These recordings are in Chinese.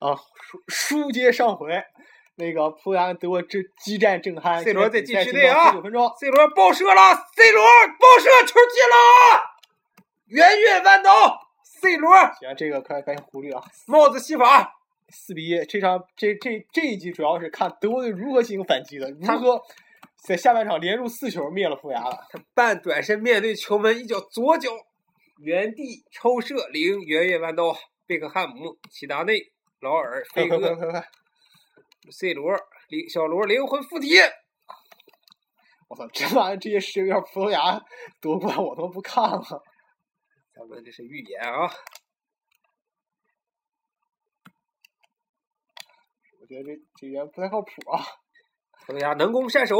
啊，书书接上回，那个葡萄牙跟德国这激战正酣。C 罗在禁区内内啊九分钟，C 罗爆射了，C 罗爆射球进了，圆月弯刀，C 罗行，这个快赶紧忽略啊。帽子戏法，四比一，这场这这这一局主要是看德国队如何进行反击的，如他何在下半场连入四球灭了葡萄牙了。半转身面对球门，一脚左脚原地抽射，零圆月弯刀，贝克汉姆、齐达内、劳尔、快飞哥、！C 罗、灵小罗灵魂附体，我操，这玩意儿这些世界杯葡萄牙夺冠我都不看了。咱们这是预言啊！我觉得这这人不太靠谱啊。葡萄牙能攻善守，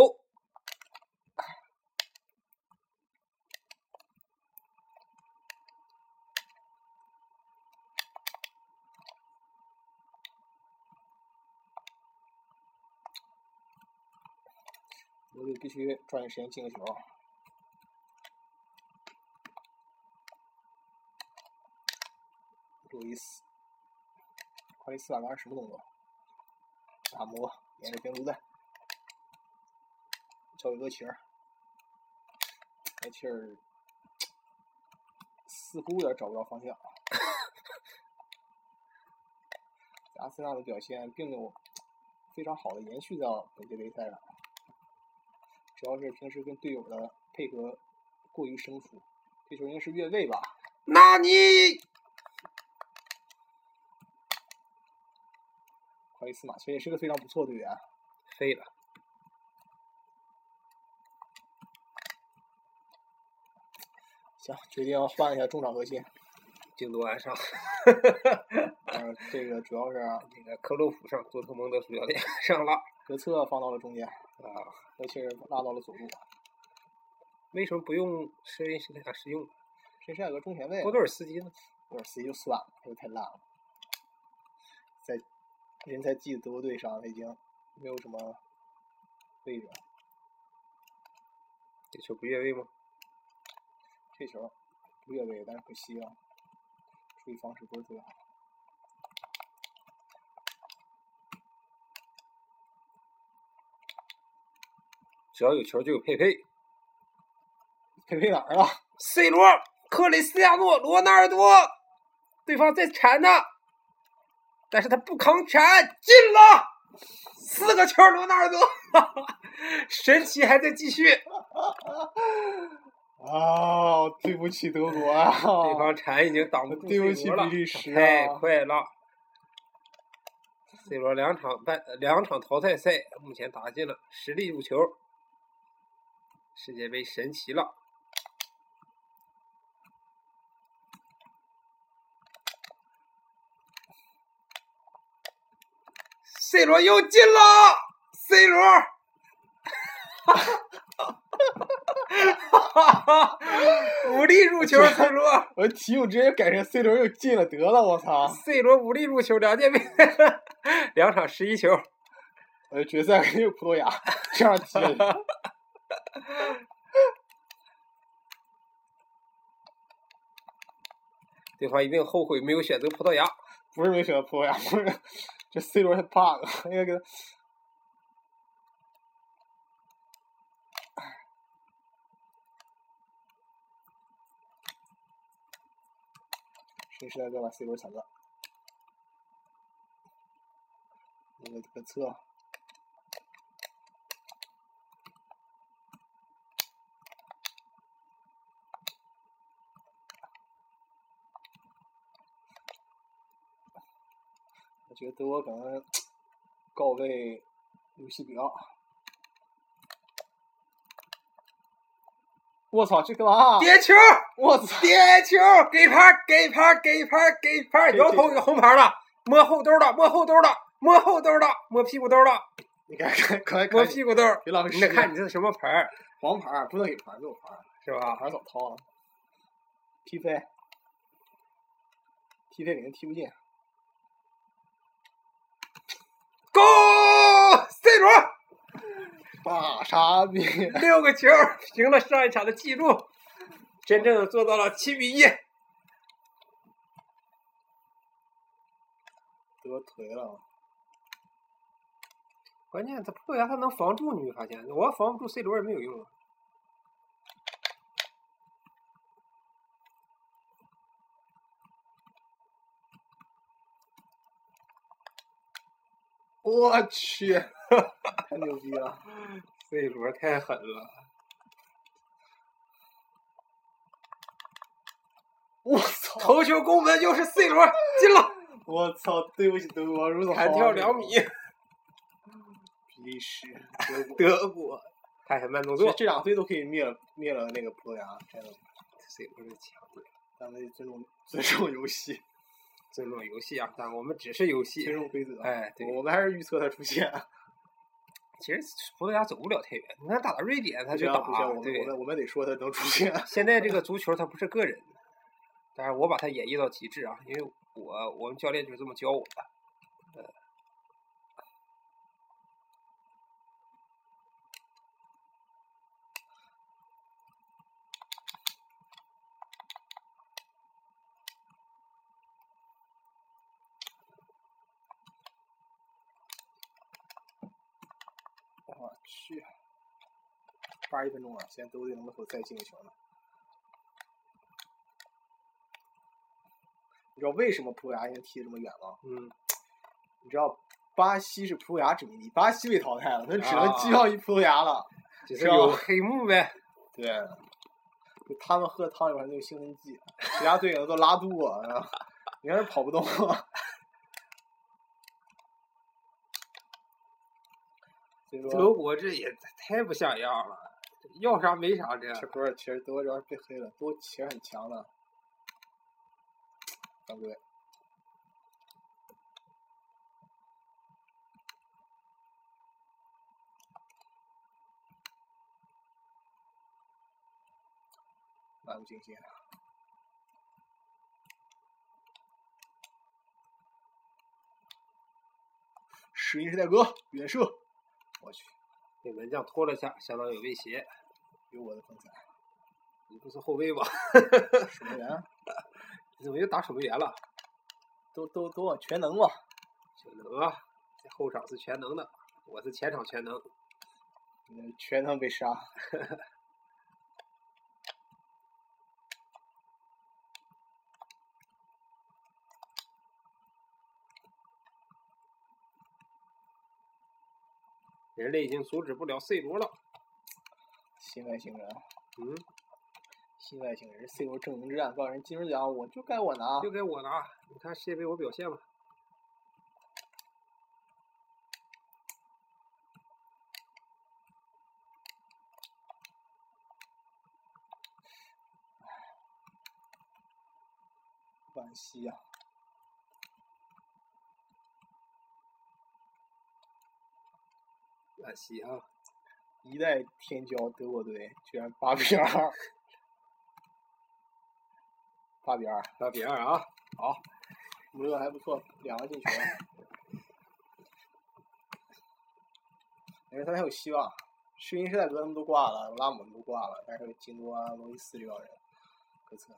德国队必须抓紧时间进个球。路易斯，夸利斯瓦刚什么动作？打磨，沿着边路带，交给厄齐尔，厄齐尔似乎有点找不着方向。阿森纳的表现并没有非常好的延续到本届杯赛上，主要是平时跟队友的配合过于生疏。这球应该是越位吧？那你夸利斯马其实也是个非常不错的队员。飞了。行，决定换一下中场核心。京多安上，呃，这个主要是那个克洛普上，多特蒙德主教练上了格策放到了中间，啊！厄齐尔拉到了左路。为什么不用施因施泰施用？这是有个中前卫，波多尔斯基呢？波多尔斯基就算了，这个太烂了。在人才济的德国队上，他已经没有什么位置了。这球不越位吗？这球不越位，但是可惜啊，处理方式不是特别好。只要有球就有佩佩。佩佩哪儿了？C 罗、克里斯蒂亚诺、罗纳尔多，对方在铲他，但是他不扛铲，进了，四个球，罗纳尔多，神奇还在继续，啊，对不起德国啊！对方铲已经挡不住对不起比利时太啊快了。C 罗两场半呃两场淘汰赛，目前打进了十粒入球，世界杯神奇了。C 罗又进了，C 罗，哈哈哈！五粒入球，C 罗我题目直接改成 C 罗又进了得了，我操！，C 罗五粒入球，两届杯，两场十一球。呃，决赛肯定有葡萄牙，这样踢的。对方一定后悔没有选择葡萄牙。不是没选择葡萄牙，不是这 C 罗太 bug，应该给他。新时代哥把 C 罗抢断，那个格我觉得德国可能 告慰卢西比奥。我操，这干嘛？点球，我操！点球，给牌，给牌，给牌，给牌，摇头给红牌了，摸后兜了，摸后兜了，摸后兜了，摸屁股兜了，你看看，快摸，屁股兜儿。别浪费你时间。得看你这是什么牌儿，黄牌不能给牌儿，没有牌，是吧？牌儿早掏了。踢飞，踢飞肯定踢不进。Go！C 罗大傻逼！六个球，平了上一场的记录，真正做到了七比一。得腿了。关键他葡萄牙他能防住，你没发现？我要防不住 C 罗也没有用啊。我去，太牛逼了！C 罗太狠了！我操！头球攻门又是 C 罗进了！我操！对不起德国，如此弹跳两米。比利时、德国，他还慢动作。这两队都可以灭了灭了那个葡萄牙，真的。C 罗是强队，咱们尊重尊重游戏。尊重游戏啊！但我们只是游戏，尊重规则。哎，对，我们还是预测它出现。其实葡萄牙走不了太远，你看打到瑞典他就打，对，我们我们得说他能出现。现在这个足球它不是个人，但是我把它演绎到极致啊，因为我我们教练就是这么教我的。去，八十一分钟了，现在都得能否再进球呢？你知道为什么葡萄牙现在踢的这么远吗？嗯。你知道巴西是葡萄牙殖民地，巴西被淘汰了，那只能寄望于葡萄牙了。就是有黑幕呗。对。就他们喝汤里面那个兴奋剂，其他队友都拉肚子，你看跑不动。德国这也太不像样了，要啥没啥这。这不是，其实德国主要是被黑了，都其实很强的。犯规。漫不经心。石英时代哥，远射。我去，被门将拖了下，相当有威胁。有我的风采。你不是后卫吧？守门员？你怎么又打守门员了？都都都往全能嘛？全能啊！这后场是全能的，我是前场全能。嗯，全能被杀。人类已经阻止不了 C 罗了。新外星人，嗯，新外星人，C 罗征程之战，告诉人金球奖，我就该我拿，就该我拿。你看世界杯我表现吧。惋惜呀。惋惜啊！一代天骄德国队居然八比二，八比二，八比二啊！好，穆勒还不错，两个进球。感觉他还有希望。世英时代哥他们都挂了，拉姆都挂了，但是京多啊、罗伊斯这帮人，可惨。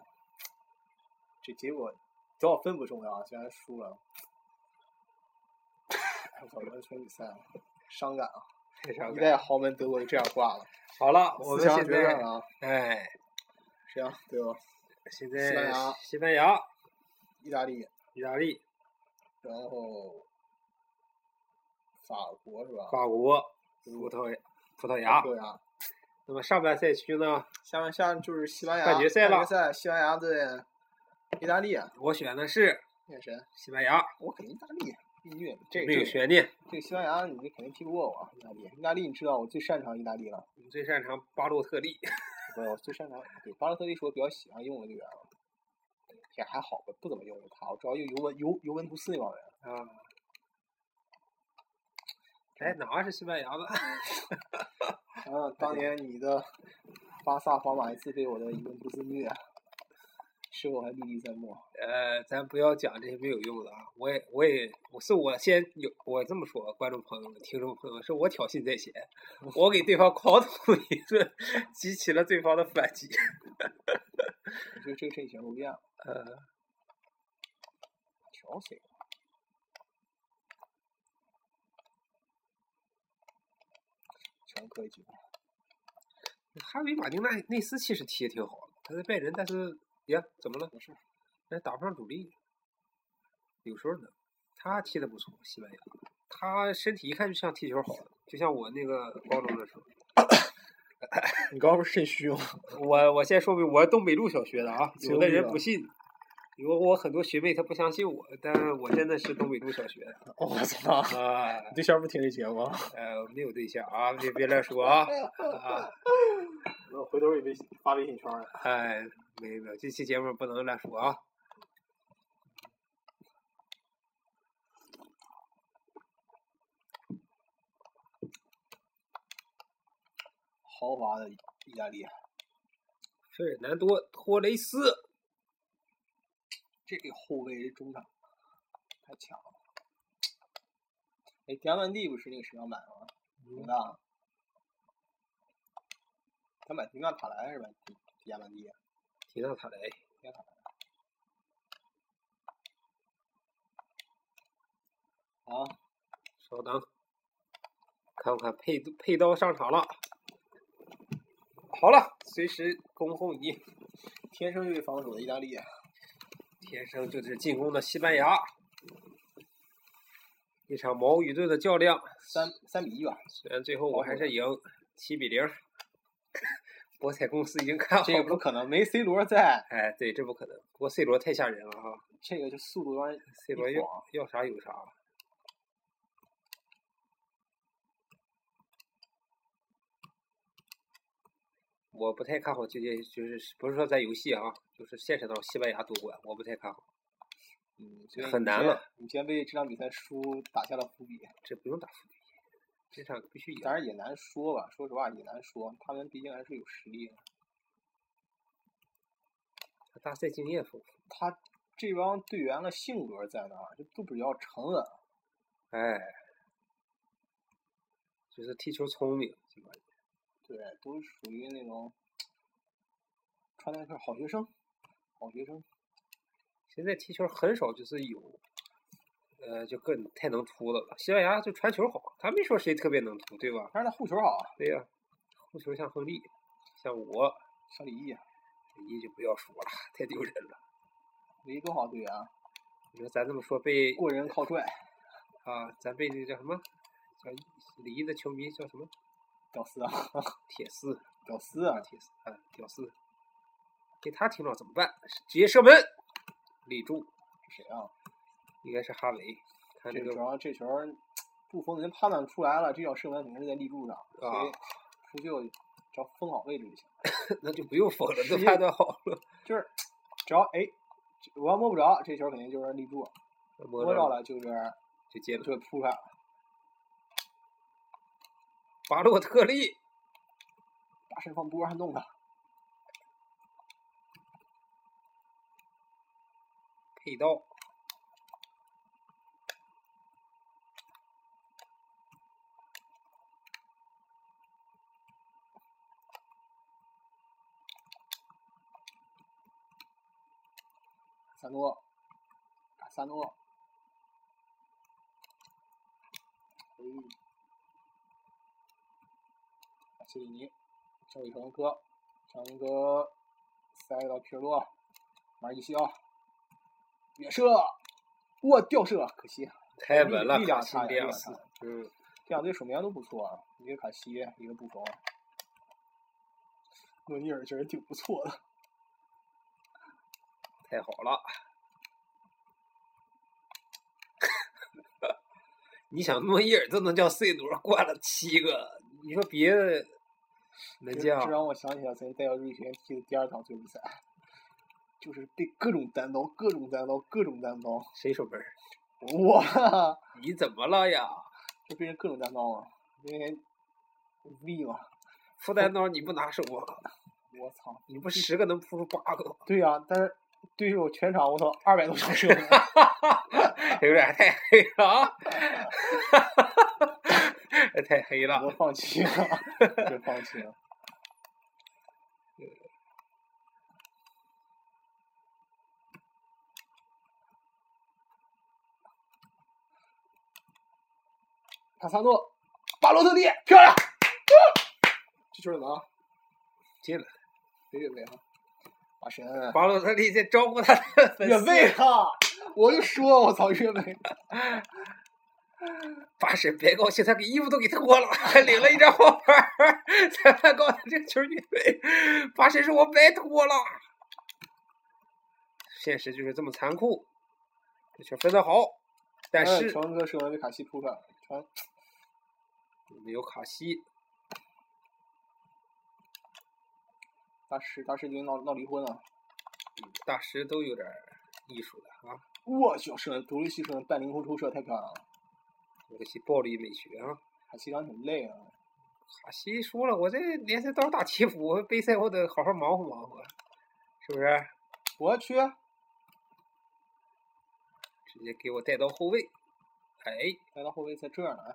这结果多少分不重要啊，虽然输了。我操，完全比赛，伤感啊！一代豪门德国就这样挂了。好了，我们现在啊，哎，谁啊？对吧？现在西班牙、西班牙、意大利、意大利，然后法国是吧？法国、葡萄牙、葡萄牙。葡萄牙。那么上半赛区呢？下面下就是西班牙半决赛了。决赛，西班牙对意大利。我选的是。选谁？西班牙。我肯定意大利。这没有悬念。这个西班牙，你肯定踢不过我。意大利，意大利，你知道我最擅长意大利了。你最擅长巴洛特利。不是，我最擅长对巴洛特利是我比较喜欢用的队员了。也还好吧，不怎么用他，我主要用尤文尤尤文图斯那帮人。啊。哎，哪是西班牙的？啊，当年你的巴萨、皇马一次被我的尤文图斯虐。是我还历历在目呃咱不要讲这些没有用的啊我也我也我是我先有我这么说观众朋友们听众朋友们是我挑衅在先 我给对方狂吐一顿激起了对方的反击这个阵型不变样。呃调水全科技。哈维马丁内内斯其实踢也挺好的他在拜仁但是呀，怎么了？没事，那打不上主力，有时候呢，他踢的不错，西班牙，他身体一看就像踢球好的，就像我那个高中的时候。你刚刚不是肾虚吗？我我先说明，我是东北路小学的啊，有的人不信，有我很多学妹她不相信我，但我真的是东北路小学的我操！啊，你对象不听这节目吗？呃，没有对象啊，别别乱说啊 啊，我回头也微信发微信圈了。哎，没有没有，这期节目不能乱说啊。豪华的意大利，费尔南多·托雷斯，这个后卫中场太强了。哎，迪亚曼蒂不是那个谁要买吗？多大？他买迪纳塔莱是吧？迪迪亚曼蒂，提纳塔莱，迪纳塔莱。啊，稍等，看看配配刀上场了。好了，随时恭候你。天生就是防守的意大利，天生就是进攻的西班牙。一场矛与盾的较量，三三比一吧。虽然最后我还是赢七比零。博彩公司已经看好这个不可能，没 C 罗在，哎，对，这不可能。不过 C 罗太吓人了哈这个就速度有点，C 罗要要啥有啥。我不太看好这届，就是不是说在游戏啊，就是现实当中西班牙夺冠，我不太看好。嗯，很难了。你先为这场比赛输打下了伏笔，这不用打伏笔，这场必须赢。当然也难说吧。说实话也难说，他们毕竟还是有实力的。大赛经验丰富，他这帮队员的性格在那儿，就都比较沉稳。哎，就是踢球聪明，基本上对，都属于那种传代课好学生，好学生。现在踢球很少就是有，呃，就更太能突的了。西班牙就传球好，他没说谁特别能突，对吧？但是他护球好啊，对呀、护球像亨利，像我，像李毅，啊，李毅就不要说了，太丢人了。李毅多好队员啊，你说咱这么说被过人靠拽，啊，咱被那个叫什么，叫李毅的球迷叫什么？屌丝啊，铁丝屌丝啊，铁丝啊，屌丝。给他听到怎么办？直接射门，立柱，谁啊？应该是哈维。看这个这主要这球儿布冯能判断出来了，这脚射门肯定是在立柱上，所以啊出去只要封好位置就行。那就不用封了，都判断好了。就是只要哎，我要摸不着，这球肯定就是立柱，摸摸着了就是就接了。就扑出来了。巴洛特利，大身放波还弄他，佩刀，萨诺，萨诺，哎，切里尼，交给小文科，小文科塞到皮尔洛，马尔基西奥，远射，哇，吊射，可惜，太稳了，力量差点，力量迪亚斯差。嗯，这两队守门员都不错啊，一个卡西，一个布冯。诺尼尔确实挺不错的，太好了。你想诺伊尔都能叫 C 罗灌了七个，你说别的能这叫这？让我想起了咱带到瑞学踢的第二场最后比赛，就是被各种单刀、各种单刀、各种单刀，谁守门儿？哇，你怎么了呀？就被人各种单刀啊，因为无力嘛，副单刀你不拿手啊？我操，你不十个能扑出八个？对呀、但是对手全场我操二百多场射门，有点太黑了啊！太黑了我。放弃了，就放弃了。卡萨诺，巴洛特利，漂亮！这球怎么？进了。别越位哈！阿神，巴洛特利在招呼他的粉丝。越位哈！我就说，我操，越位！巴神别高兴，他给衣服都给脱了，还领了一张黄牌。裁判告诉他这球越位，巴神说：“我白脱了。”现实就是这么残酷。这球分的好，但是传哥射完被卡西扑出来，传没有卡西。大师，大师已经闹闹离婚了。大师都有点艺术的啊！我去，是，独立西射门半凌空抽射太漂亮了。这些暴力美学啊！卡西长挺累啊。卡西说了，我这联赛到打七伏，杯赛我得好好忙活忙活，是不是？我去。直接给我带到后卫，哎，带到后卫在这儿呢。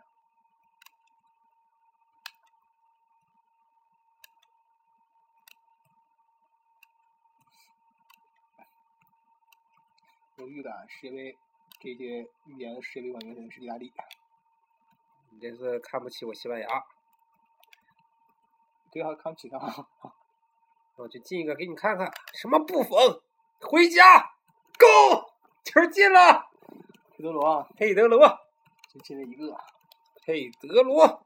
有预感，世界杯这届预言的世界杯冠军是意大利。你这是看不起我西班牙？对啊，看不起他。我就进一个给你看看，什么布冯？回家，Go，球进了。佩德罗，佩德罗，就进了一个。佩德罗，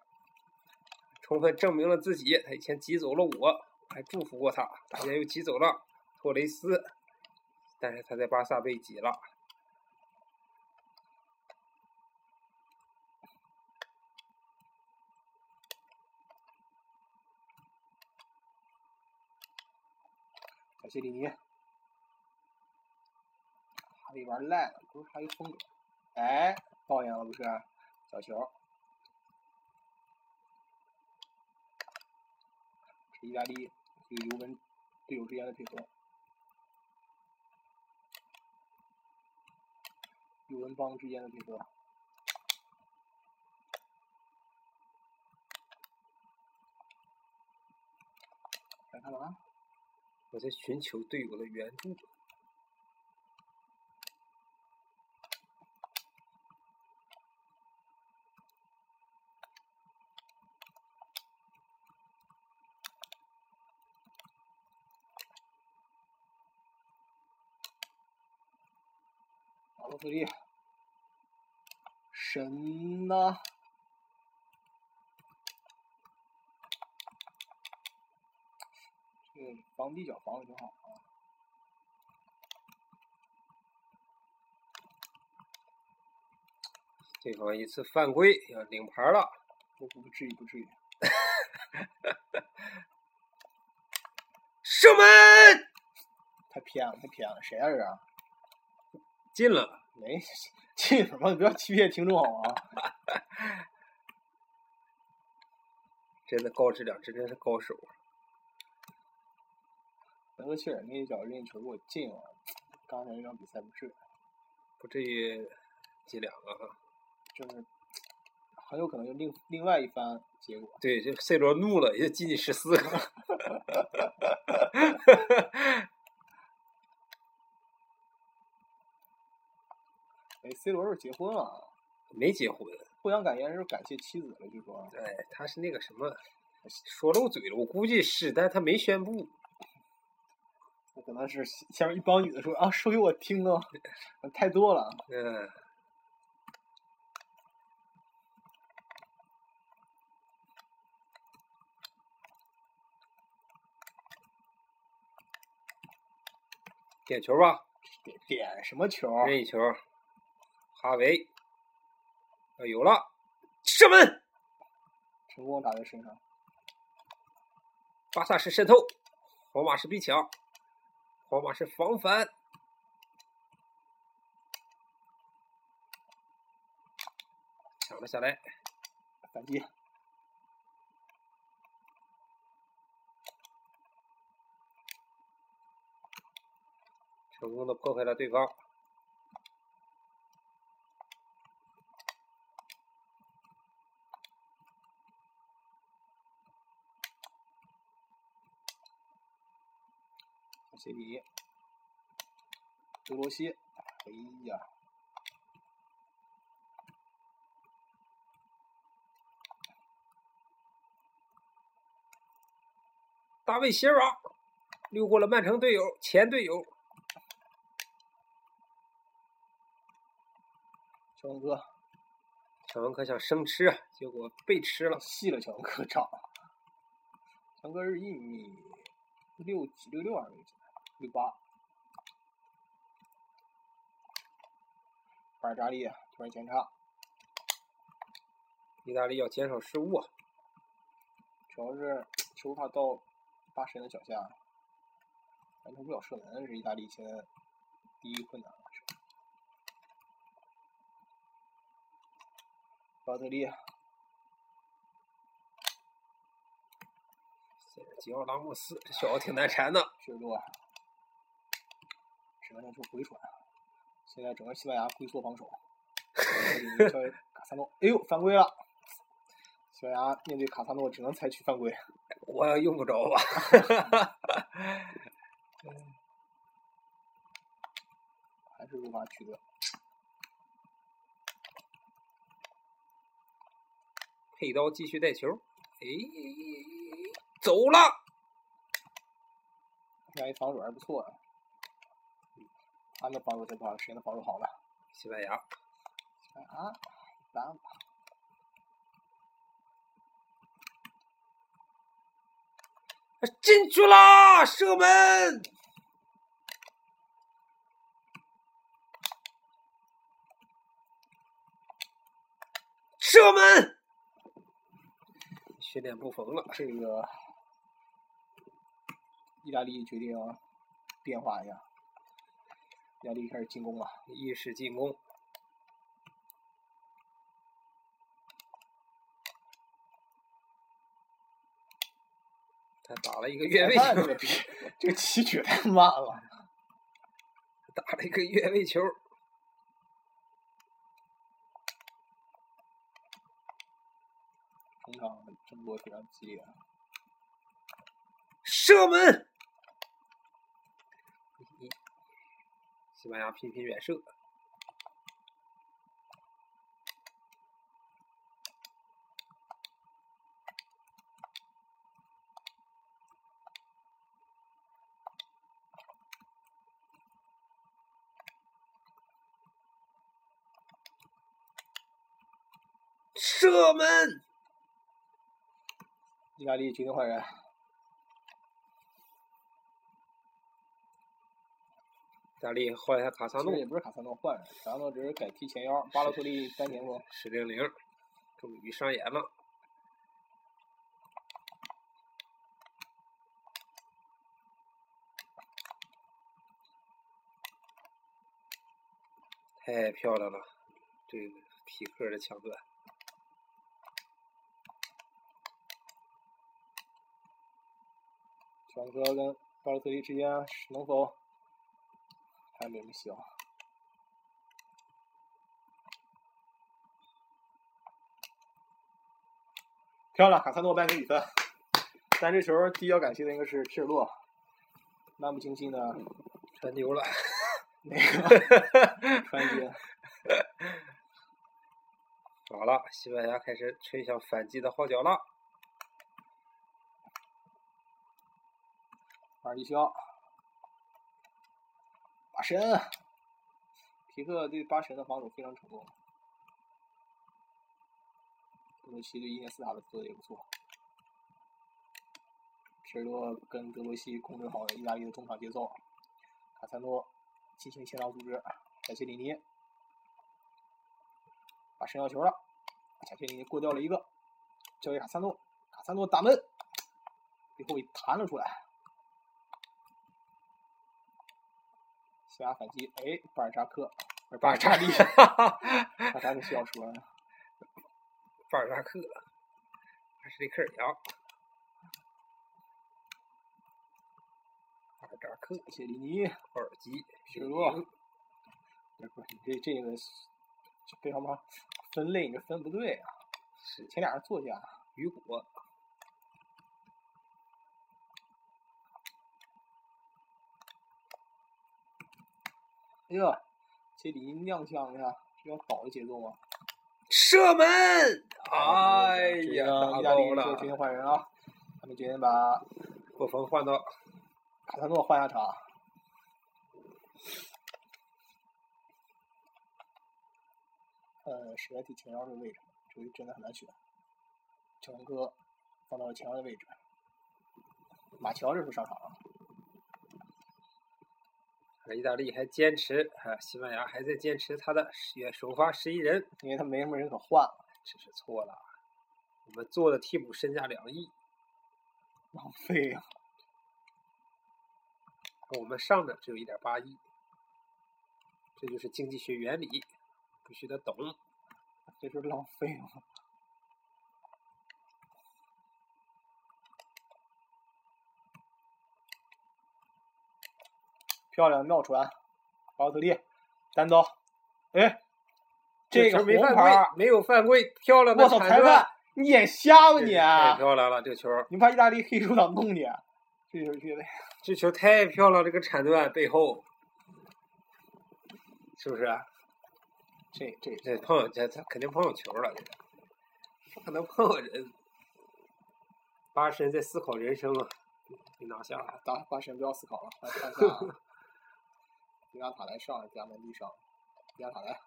充分证明了自己。他以前挤走了我，还祝福过他。大家又挤走了托雷斯。但是他在巴萨被挤了。卡西里尼，哈里玩烂了，不是哈利风格。哎，抱怨了不是？小球。是意大利与尤文队友之间的配合。宇文邦之间的配合，在干嘛？我在寻求队友的援助。马洛特利，神呐！这个防地角防的挺好啊。对方一次犯规要领牌了，不不至于不至于。射 门！太偏了，太偏了，谁啊这是？进了，没进什么？你不要欺骗听众好吗？真的高质量，这真是高手。能够切尔那一脚任意球给我进了，刚才那场比赛不至于，不至于进两个哈。就是很有可能就另另外一番结果。对，这 C 罗怒了，也进去十四个。哎，C 罗是结婚了？没结婚。互相感言是感谢妻子了，据说。对，他是那个什么，说漏嘴了。我估计是，但他没宣布。可能是下面一帮女的说啊，说给我听啊，太多了。嗯。点球吧。点点什么球？任意球。哈维，啊，有了，射门，成功打在身上。巴萨是渗透，皇马是逼抢，皇马是防反，抢了下来，反击，成功的破坏了对方。杰里，德罗西，哎呀，大卫席尔瓦溜过了曼城队友前队友小文哥，小文科想生吃，结果被吃了。细了小文哥长。小文哥是一米六几六六还是六几？六八。巴尔扎利突然前插，意大利要减少失误啊！主要是球怕到巴神的脚下，完成不了射门，是意大利现在第一困难。巴特利，吉奥拉莫斯，这小子挺难缠的。皮尔洛，只能说回传。现在整个西班牙龟缩防守，卡萨诺，哎呦，犯规了！西班牙面对卡萨诺，只能采取犯规。我用不着吧？还是无法取得。佩刀继续带球，哎，走了。西班牙防守还不错啊。他们防守这块谁的防守好了？西班牙。西班牙，咱进去啦！射门！射门！训练不缝了，这个意大利决定变化一下。意大利开始进攻了，意识进攻。他打了一个越位球，这个起举太慢了。打了一个越位球。中场争夺非常激烈。射门。西班牙频频远射，射门！意大利决定换人。意大利换一下卡萨诺，也不是卡萨诺换，卡萨诺只是改踢前腰，巴洛特利单前锋。十零零，终于上演了。太漂亮了，这个皮克的抢断。小哥跟巴洛特利之间能否？还没希望。漂亮，卡萨诺扳给比分。但这球第一要感谢的应该是皮尔洛，漫不经心的传丢了。那个 传接。好了，西班牙开始吹响反击的号角了。二一肖。巴神，皮克对巴神的防守非常成功。德罗西对伊涅斯塔的做的也不错。皮尔洛跟德罗西控制好了意大利的中场节奏。卡萨诺进行前场组织，贾切里尼把神要球了，贾切里尼过掉了一个，交给卡萨诺，卡萨诺打门，最后一弹了出来。西班牙反击，哎，巴尔扎克，巴尔扎利，巴尔扎利需要说，巴尔扎克，还是这科尔扬，巴尔扎克，谢里尼，奥尔基，皮尔洛，不是这这个非常嘛分类，你这分不对啊，是。前俩是作家，雨果。哎呀，这里踉跄一下，是要倒的节奏吗？射门！哎呀，意大利决定换人啊！他们决定把布冯换到卡萨诺换下场。呃，史莱蒂前腰的位置，这个真的很难选。强哥放到了前腰的位置，马乔这时候上场了。意大利还坚持，啊，西班牙还在坚持他的也首发十一人，因为他没什么人可换了。这是错了，我们做的替补身价两亿，浪费呀！我们上的只有一点八亿，这就是经济学原理，必须得懂，这就是浪费了。漂亮妙传，奥特利单刀，哎，这个没犯规，没有犯规，漂亮的铲裁判，你眼瞎吧你？太漂亮了，这个球！你怕意大利黑手党弄你？这球绝对！这球太漂亮，这个铲断背后，是不是？这这这碰这他肯定碰上球了，这个不可能碰人。八神在思考人生啊！你拿下了，打八神不要思考了，看下。迪亚塔莱上，迪亚门蒂上，迪亚塔莱。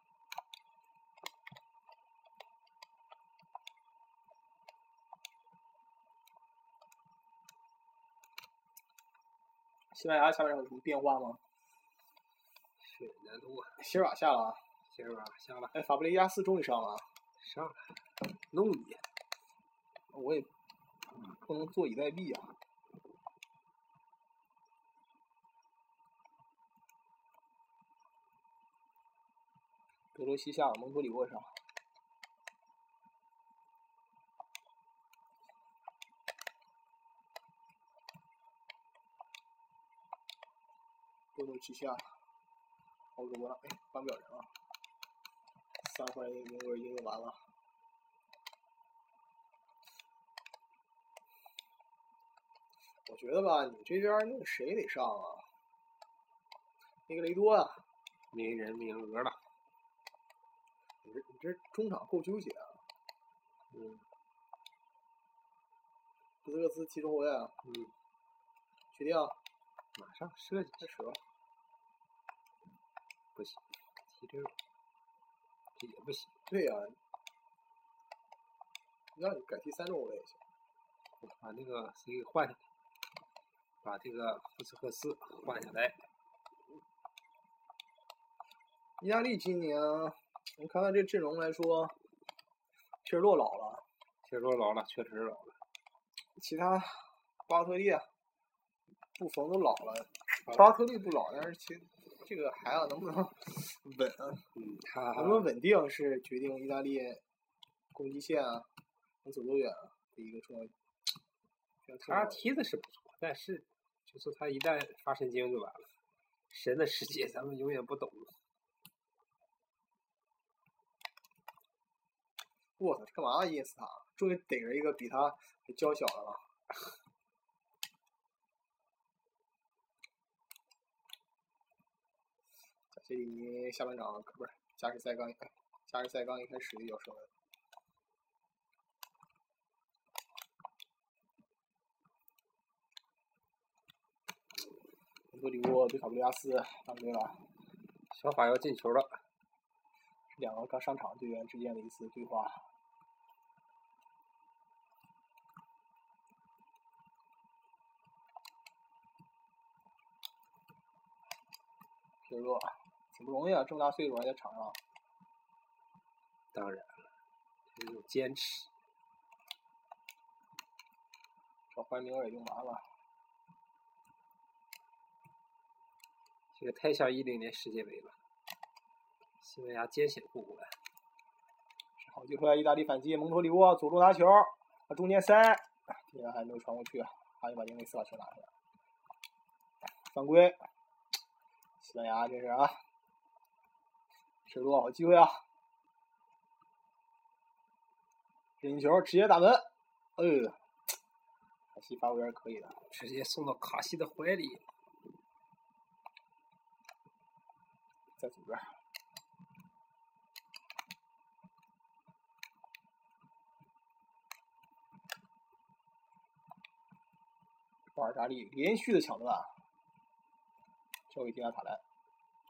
西班牙下半场有什么变化吗？是难度。席尔瓦下了啊！席尔瓦下了。哎，法布雷加斯终于上了。上了，弄你！我也不能坐以待毙啊。德罗西夏，蒙托里沃上。多多西下，好多了，哎，换不了人了。三环一名额已经用完了。我觉得吧，你这边那个谁得上啊？那个雷多啊，没人名额了。你这中场够纠结啊！嗯，布斯克斯踢中后卫啊！嗯，确定？马上设计开始吧。不行，踢这个，这也不行。对呀，那你改踢三中卫也行。把那个谁给换下来，把这个布斯克斯换下来。意大利今年。你看看这阵容来说，皮尔洛老了，皮尔洛老了，确实老了。其他巴特利、布冯都老了，巴特利不老，但是其这个孩子能不能稳？嗯，他能不能稳定是决定意大利攻击线啊能走多远的一个重要。他踢的是不错，但是就是他一旦发神经就完了。神的世界咱们永远不懂。我操，干嘛阴死他？终于逮着一个比他还娇小的了。加西里下半场可不是加时赛刚，加时赛刚一开始就要射门。蒙特里沃对卡布里亚斯犯规了，小法要进球了。两个刚上场队员之间的一次对话。皮尔洛，挺不容易啊，这么大岁数还在场上。当然了，这种坚持。这怀名额也用完了。这个太像一零年世界杯了。西班牙艰险过关。好，接回来意大利反击，蒙托里沃左路拿球，往中间塞，竟然还没有传过去，还把英内斯把球拿下来。犯规。西班牙这是啊，是多好机会啊！任意球直接打门，哎呦，卡西发挥还是可以的，直接送到卡西的怀里，在左边。巴尔扎利连续的抢断，交给迪亚塔莱，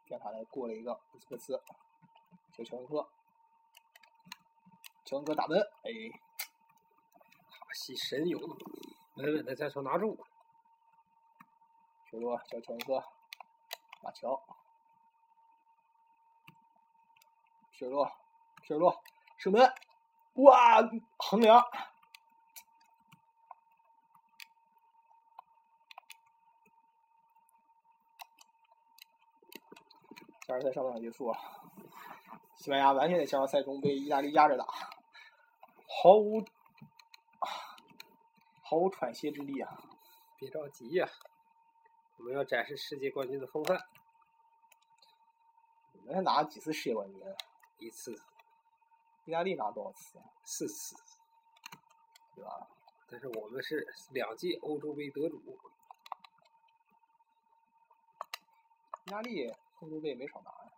迪亚塔莱过了一个布斯克茨，叫乔恩科，乔恩科打门，哎，卡西神勇，稳稳的在手拿住，皮尔洛叫乔恩科，马乔，皮尔洛，皮尔洛射门，哇，横梁。加时赛上半场结束，西班牙完全在加时赛中被意大利压着打，毫无毫无喘息之力啊！别着急呀，我们要展示世界冠军的风范。你们拿了几次世界冠军？一次。意大利拿多少次？四次，对吧？但是我们是两届欧洲杯得主。意大利。欧洲杯没少拿呀。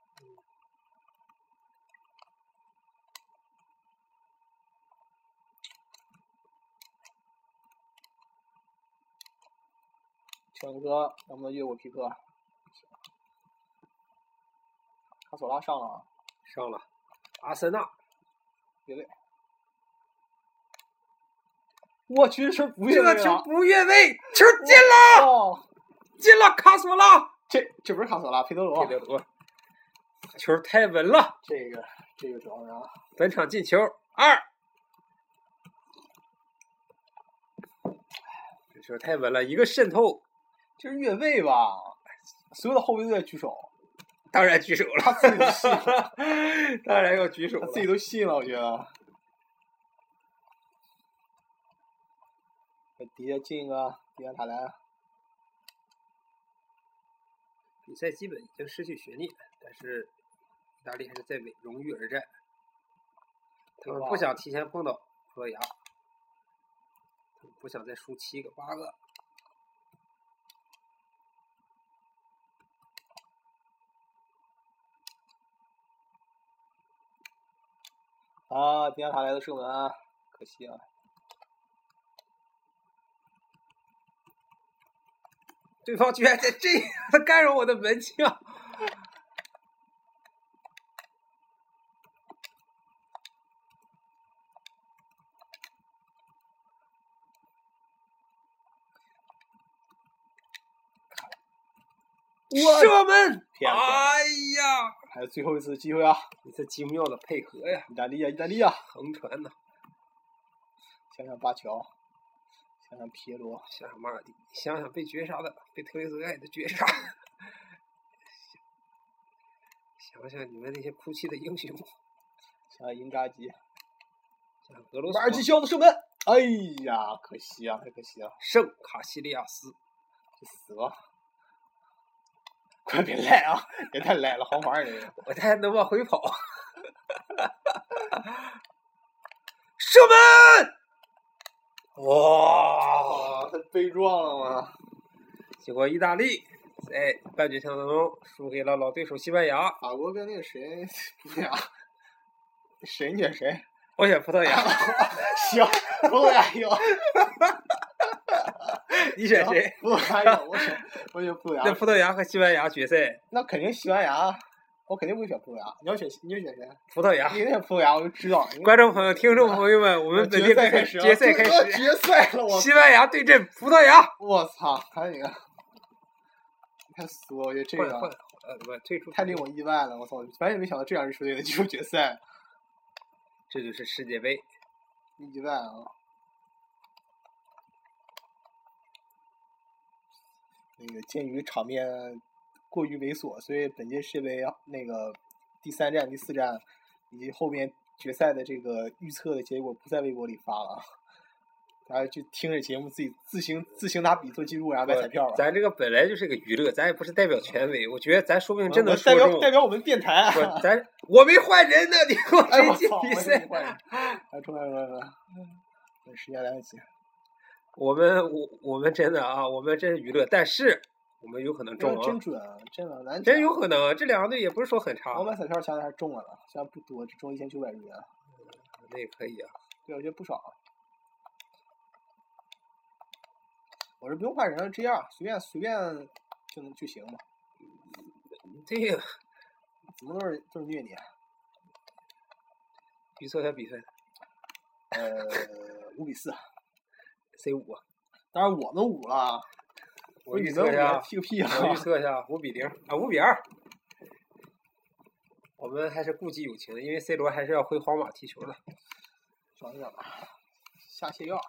乔恩哥能不能越过皮克？卡索拉上了。上了。阿森纳。越位。我去，这球不越位这个球不越位，球进了！进了，卡索拉。这这不是卡索拉，佩德罗。佩德罗，球太稳了。这个这个主要是啊，本场进球二。这球太稳了，一个渗透，这是越位吧？所有的后卫都在举手，当然举手了。他自己都信，当然要举手，自己都信了，我觉得。底下进个底下塔莱。比赛基本已经失去悬念，但是意大利还是在为荣誉而战。他们不想提前碰到葡萄牙，不想再输七个八个。啊，迪亚塔来的射门啊，可惜啊。对方居然在这样干扰我的门将！射门！哎呀！还有最后一次机会啊！一次精妙的配合呀！意大利啊，意大利啊！横传呐！想想巴乔。想想皮耶罗，想想马尔蒂，想想被绝杀的、被特雷泽盖的绝杀，想想你们那些哭泣的英雄，想想英扎吉，想想俄罗斯。马尔基肖的射门，哎呀，可惜啊，太可惜了。圣卡西利亚斯，去死吧！快别赖啊，别太赖了，黄牌儿这个。我还能往回跑。射门！哇，太悲壮了吗！结果意大利在半决赛当中输给了老对手西班牙。法国跟那个谁，葡萄牙，谁选谁？我选葡萄牙。行，葡萄牙赢。你选谁？葡萄牙赢，我选我选葡萄牙。那葡萄牙和西班牙决赛？那肯定西班牙。我肯定不会选葡萄牙，你要选，你要选谁？葡萄牙。你选葡萄牙，我就知道。观众朋友、听众朋友们，我们本决赛开始，决赛开始，决赛了！我西班牙对阵葡萄牙。我操！看你个，太俗了！我觉得这个，呃，不，退出，太令我意外了！我操，完全没想到这样一支球队能进入决赛。这就是世界杯，意外啊！那个，鉴于场面。过于猥琐，所以本届世界杯那个第三站、第四站以及后面决赛的这个预测的结果不在微博里发了，大家就听着节目自己自行自行拿笔做记录，然后买彩票吧。咱这个本来就是个娱乐，咱也不是代表权威。我觉得咱说不定真的代表代表我们电台。咱我没换人呢，你给我直接比赛。来，重来，重来，重来。等时间来得及。我们我我们真的啊，我们真是娱乐，但是。我们有可能中啊！真准，真的 难。真有可能，这两个队也不是说很差。我买彩票，现在还中了呢，虽然不多，只中一千九百日元。那也可以啊。对，我觉得不少。我这不用换人，这样随便随便就能就行嘛。这个怎么都是都是虐你？预测一下比分呃，五比四。，C 五。当然我们五了，我预测一下了，，屁个屁啊！我预测一下，五比零啊，五比二。我们还是顾及友情的，因为 C 罗还是要回皇马踢球的。下泻药。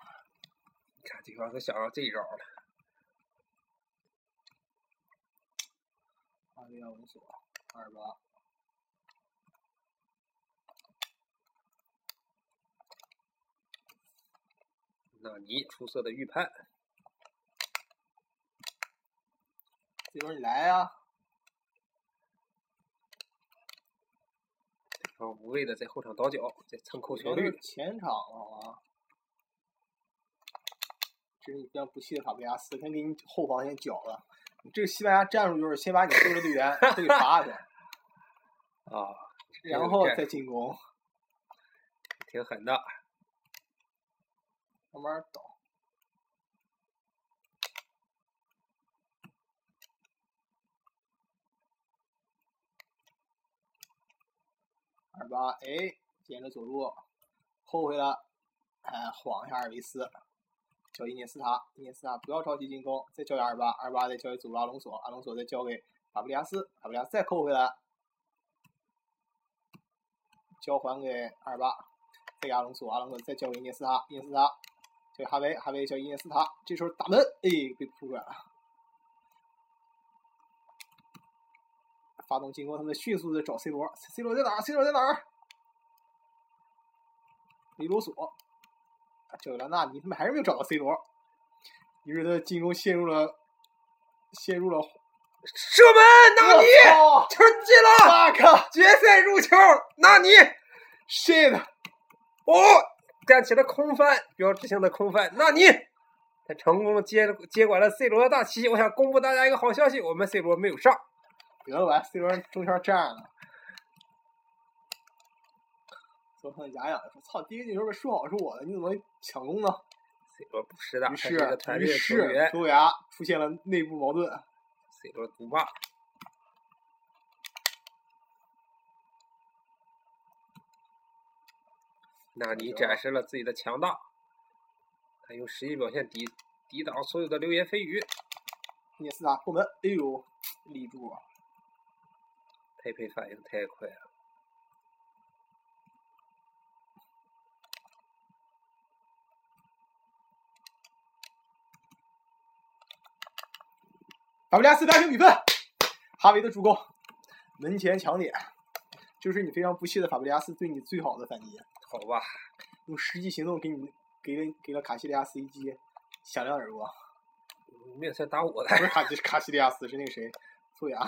你看对方都想到这一招了，阿维亚文索，二十八。纳尼出色的预判，这轮你来呀、对方无谓的在后场倒脚，在蹭扣球率。前场了好吗？这是你非常不屑的法布亚斯，先给你后防先搅了。你这个西班牙战术就是先把你所有的队员都给罚下去，啊，然后再进攻，挺狠的。慢慢倒。二八，哎，沿着左路后回来，哎，晃一下阿尔维斯，交伊涅斯塔，伊涅斯塔不要着急进攻，再交给二八，二八再交给左路阿隆索，阿隆索再交给法布里亚斯，法布里亚斯再扣回来，交还给二八，再给阿隆索，阿隆索再交给伊涅斯塔，伊涅斯塔交给哈维，哈维交给伊涅斯塔，这时候打门，哎，被扑出来了。发动进攻，他们迅速的找 C 罗，C 罗在哪儿？C 罗在哪儿？梅罗索，交给了纳尼，他们还是没有找到 C 罗，于是他的进攻陷入了陷入了射门，纳尼球进了，！fuck 决赛入球，纳尼 shit！哦，干起了空翻，标志性的空翻，纳尼。他成功接接管了 C 罗的大旗。我想公布大家一个好消息，我们 C 罗没有上。得了吧，C 罗中圈站了。佐很牙痒的说：“操，第一个进球被说好是我的，你怎么抢攻呢 C 罗不是的，？”于是于队的球是员。出现了内部矛盾。C 罗独霸。纳尼展示了自己的强大，他用实际表现抵抵挡所有的流言蜚语。伊涅斯塔破门，哎呦，立住啊！佩佩反应太快了，法布里亚斯扳平比分，哈维的助攻，门前抢点，就是你非常不屑的法布里亚斯对你最好的反击，好吧，用实际行动给你给了给了卡西利亚斯一记响亮耳光，命先打我不的。是卡西卡西利亚斯，是那个谁，苏牙。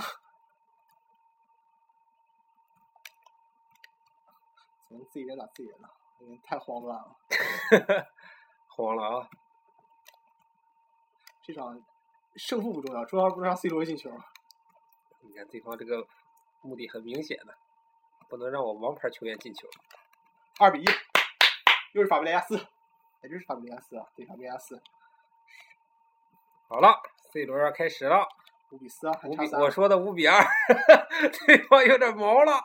怎么自己人打自己人了？嗯，太慌乱了。慌了啊！这场胜负不重要，重要不是让 C 罗进球。你看对方这个目的很明显的，不能让我王牌球员进球。二比一，又是法布雷加斯，还真是法布雷加斯啊，对，法布雷加斯，好了，C 罗要开始了，五比三，我说的五比二，对方有点毛了。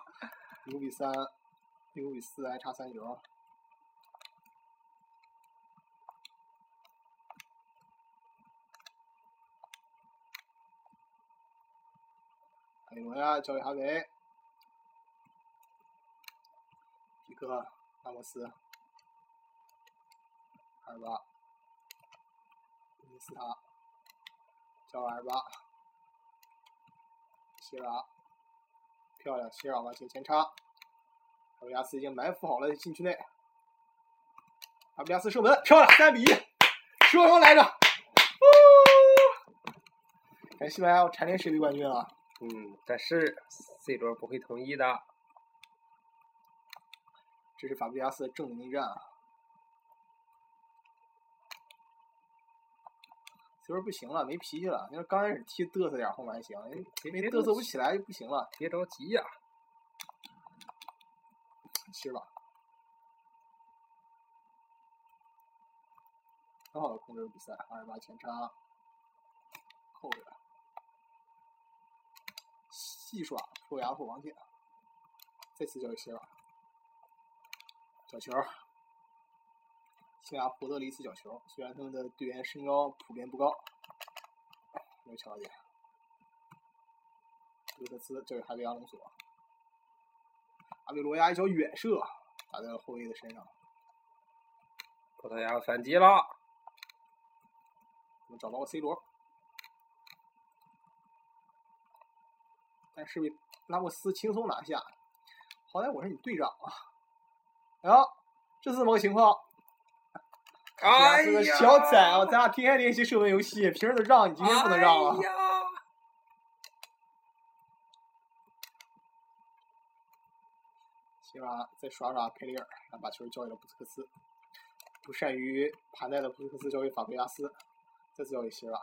五比三，六比四，还差三球。海罗呀，交给哈维，皮克，拉莫斯，二八，伊斯塔，交二八，谢拉，漂亮，谢尔往前前插，阿布亚斯已经埋伏好了禁区内，阿布亚斯射门，漂亮，三比一，射什么来着？感觉西班牙要蝉联世界冠军了。嗯，但是 C 罗不会同意的。这是法布雷加斯的正面内战啊。C 罗不行了，没脾气了。你说刚开始踢嘚瑟点，后面还行，没没嘚瑟不起来就不行了。别着急呀、吃吧，很好的控制比赛，二十八前插，扣着，戏耍破牙破王剑，再次交给希尔瓦，角球，西班牙获得了一次角球，虽然他们的队员身高普遍不高，没有抢到点。卢特斯交给哈维阿隆索，阿维罗亚一脚远射打在了后卫的身上，葡萄牙反击了，我们找到了 C 罗，但是被拉莫斯轻松拿下。好歹我是你队长啊！哎呀，这是怎么个情况？哎这个呀，小崽啊，咱俩天天练习射门游戏，平时都让你，今天不能让啊哎！呀，希望再刷刷佩里尔，然后把球交给了布斯克斯。不善于盘带的布斯克斯交给法布雷加斯，再次交给希尔瓦。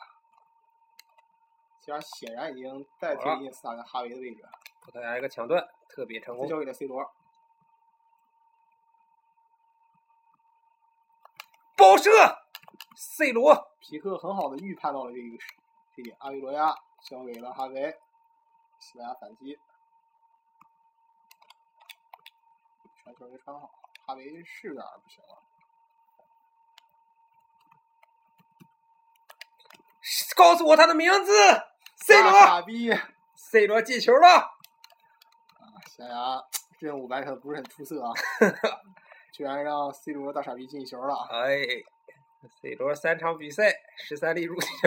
希尔瓦显然已经代替了伊涅斯塔跟哈维的位置，葡萄牙一个抢断，特别成功。再交给了 C 罗。爆射，C 罗，皮克很好的预判到了这个这点，阿维罗亚交给了哈维，西班牙反击，传球没传好，哈维是有点儿不行了。告诉我他的名字，C 罗傻逼！，C 罗进球了，啊，小牙任务完成的不是很出色啊，居然让 C 罗大傻逼进球了。哎，C 罗三场比赛十三粒入球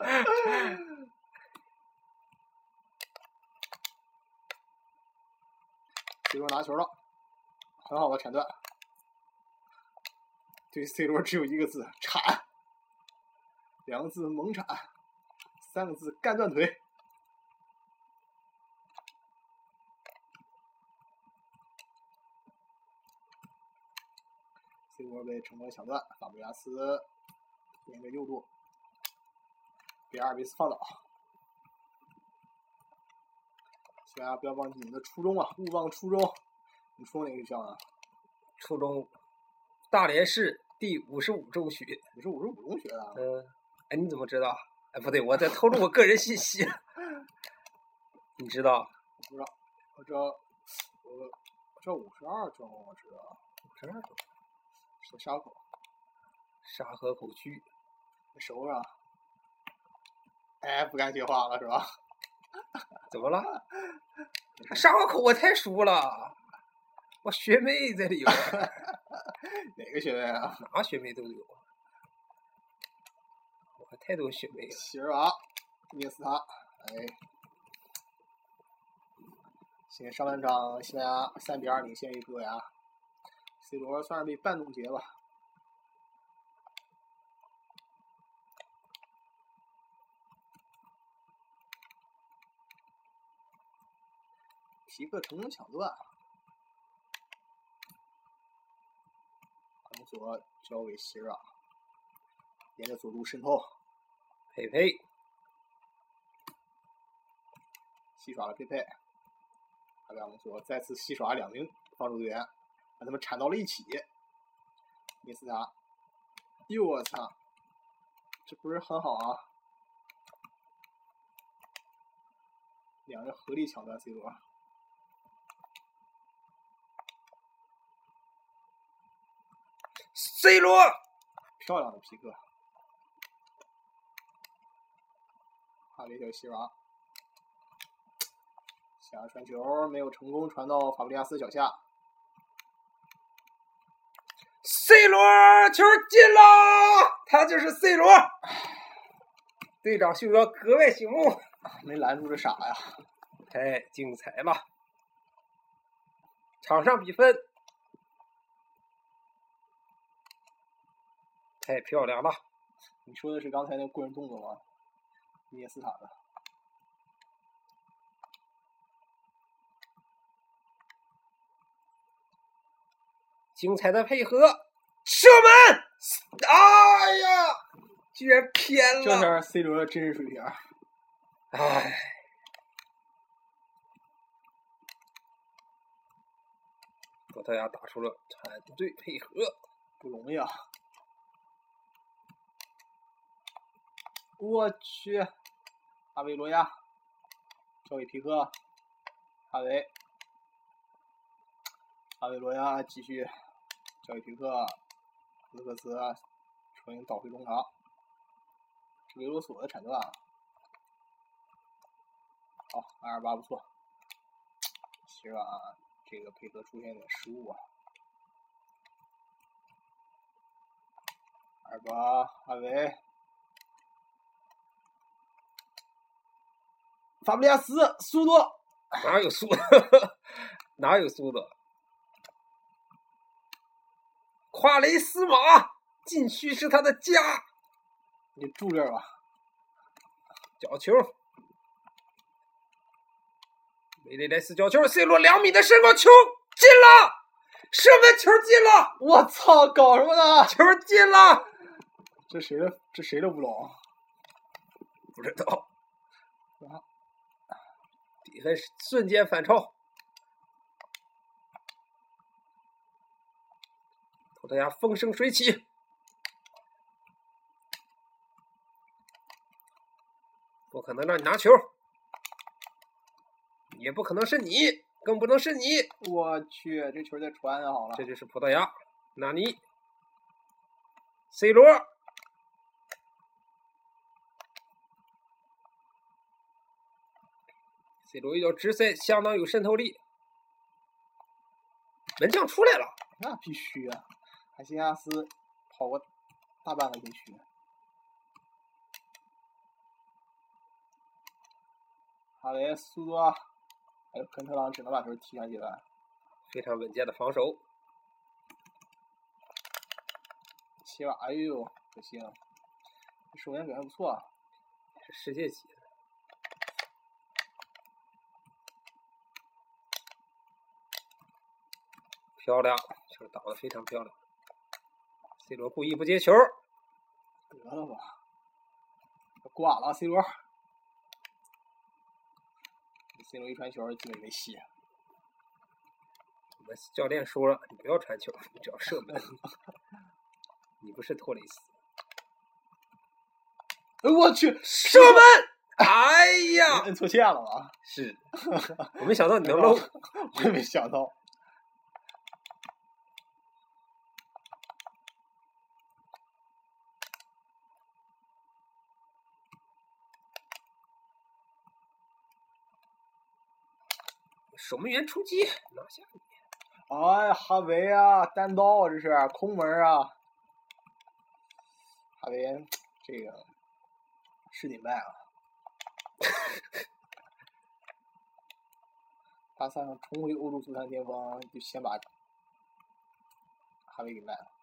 C 罗拿球了，很好的铲断。对 C 罗只有一个字：铲。两个字：猛铲。三个字：干断腿。C 罗被成功抢断，法布雷加斯沿着右路被阿尔维斯放倒。西班牙不要忘记你们的初衷啊，勿忘初衷。你初中哪个学校啊？初中大连市第五十五中学。你是五十五中学的啊？嗯，哎，你怎么知道？哎，不对，我在透露我个人信息。你知道？我知道，我我知道五十二中，我知道。五十二中是沙口，沙河口区。你熟是吧？哎，不敢接话了是吧？怎么了？沙河口我太熟了，我学妹在里边，哪个学妹啊？哪学妹都有。我太多学妹了。席尔瓦，涅斯塔，哎。现在上半场西班牙三比二领先于葡萄牙，C 罗算是被半冻结吧。皮克成功抢断，阿隆索交给席尔，沿着左路渗透，佩佩，戏耍了佩佩，阿维阿隆索再次戏耍两名防守队员，把他们缠到了一起。涅斯塔，哟我操，这不是很好啊！两人合力抢断 C 罗，C 罗，漂亮的皮克。哈维小希尔瓦，想传球没有成功传到法布利亚斯脚下，C 罗球进了，他就是 C 罗。队长袖标格外醒目，没拦住这傻呀！太精彩了！场上比分太漂亮了，你说的是刚才那过人动作吗？涅斯塔的。精彩的配合，射门！哎呀，居然偏了！这才是 C 罗的真实水平。唉，葡萄牙打出了团队配合。不容易啊！我去，阿维罗亚交给皮克，哈维，阿维罗亚继续交给皮克，斯科斯重新倒回中场，维罗索的铲断。好，二二八不错，希望这个配合出现点失误啊。二八哈维。法布利亚斯速度哪有速度？哪有速度？夸雷斯马禁区是他的家。你住这儿吧。角球，梅雷莱斯角球，C 罗两米的身高球进了，射门球进了！我操，搞什么呢？球进了！这谁的？这谁的乌龙？不知道。比分瞬间反超，葡萄牙风生水起，不可能让你拿球，也不可能是你，更不能是你。我去，这球再传就好了。这就是葡萄牙，纳尼，C 罗。C 罗一脚直塞，相当有渗透力。门将出来了，那必须啊！海西亚斯跑过大半个禁区，哈维苏多，还有根特朗只能把球踢上去了。非常稳健的防守。七瓦，哎呦，不行，这守门表现不错，是世界级。漂亮，球打的非常漂亮。C 罗故意不接球，得了吧，挂了 C 罗。C 罗一传球基本没戏。我们教练说了，你不要传球，你只要射门。你不是托雷斯。哎我去，射门！哎呀，摁错线了吧？是，我没想到你能漏，我也没想到。守门员出击，拿下你！哎，哈维啊，单刀啊这是空门啊！哈维，这个是得卖了。大三重回欧洲足坛巅峰，就先把哈维给卖了。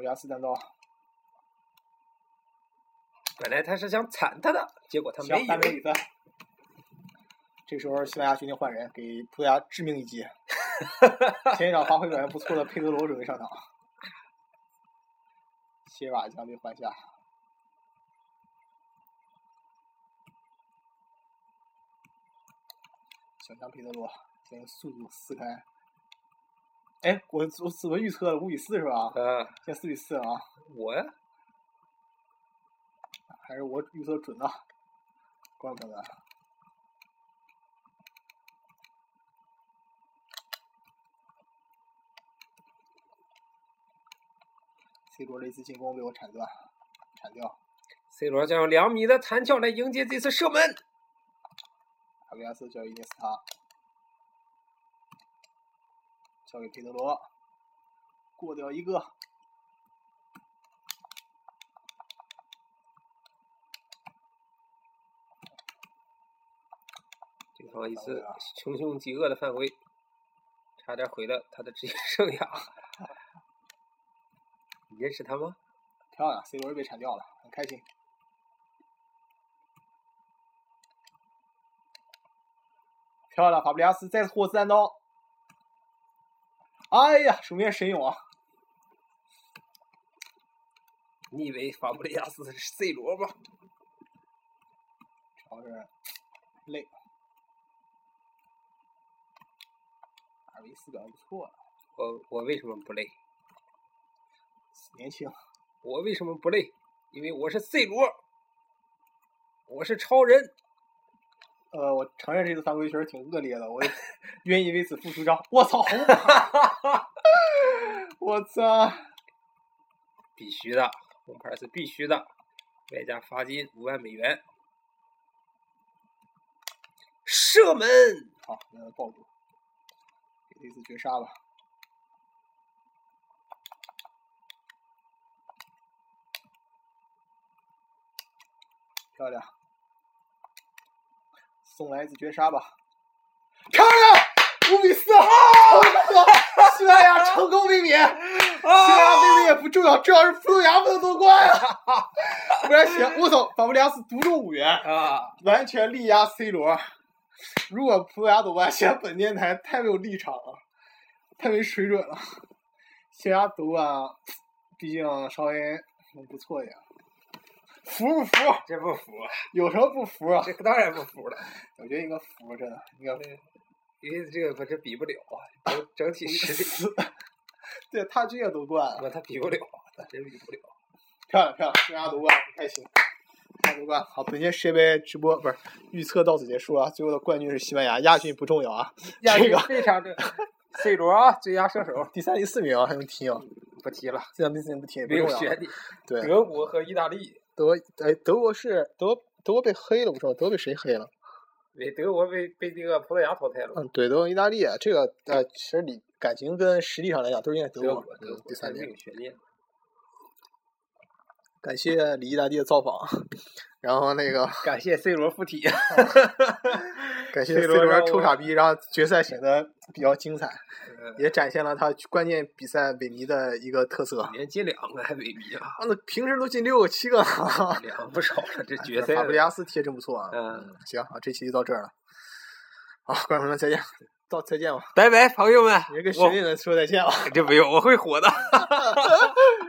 法布亚斯单刀，本来他是想铲他的，结果他没有。比分。这时候西班牙决定换人，给葡萄牙致命一击。前一场发挥表现不错的佩德罗准备上场，切瓦将被换下。小将佩德罗先用速度撕开。哎，我我怎么预测五比四是吧？嗯，现在四比四啊，我呀，还是我预测准的，怪不得。C 罗的一次进攻被我铲断，铲掉。C 罗将用两米的弹跳来迎接这次射门。阿维亚斯交给伊涅斯塔，交给佩德罗，过掉一个。对方一次穷凶极恶的犯规，差点毁了他的职业生涯。你认识他吗？漂亮，C 罗被铲掉了，很开心。漂亮，法布里亚斯再次获四单刀。哎呀，守门员神勇啊！你以为法布雷加斯是 C 罗吗？主要是累。阿维斯表现不错啊，我我为什么不累？年轻。我为什么不累？因为我是 C 罗，我是超人。呃，我承认这次犯规确实挺恶劣的，我愿意为此付出招。我操，红牌！我操！必须的，红牌是必须的，外加罚金五万美元。射门！好，来个抱住，给这次绝杀吧。漂亮，送来一次绝杀吧！漂亮，五比四，西班牙成功卫冕。西班牙卫冕也不重要，重要是葡萄牙不能夺冠啊！不然行，我操，法布里亚斯独中五元啊，完全力压 C 罗。如果葡萄牙夺冠，显本电台太没有立场了，太没水准了。西班牙夺冠，毕竟稍微不错一点。服不服？这不服，有什么不服啊？这当然不服了。我觉得应该服，真的应该。因为这个可是比不了啊，整整体实力。对他这个夺冠，那他比不了，他真比不了。漂亮漂亮，西班牙夺冠，开心。西夺冠，好，本届世界杯直播不是预测到此结束啊！最后的冠军是西班牙，亚军不重要啊。亚军非常重要。C 罗啊，最佳射手，第三、第四名还用提吗？不提了，第三、第四名不提，没有悬念。对，德国和意大利。德哎，德国是德德国被黑了，不知道德国被谁黑了？被德国被被那个葡萄牙淘汰了。嗯，对，德国、意大利这个呃，其实理感情跟实力上来讲都是应该德国德国第三名。感谢李毅大帝的造访，然后那个感谢 C 罗附体，感谢 C 罗臭傻逼，让决赛显得比较精彩，也展现了他关键比赛萎靡的一个特色。连进两个还萎靡啊？那平时都进六个七个，两个不少了。这 决赛，法布里亚斯踢的真不错啊。嗯，行啊，这期就到这儿了。好，观众朋友们再见，到再见吧，拜拜，朋友们。你跟学弟们说再见吧。这不用，我会火的。